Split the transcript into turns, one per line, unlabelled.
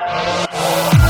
Thank you.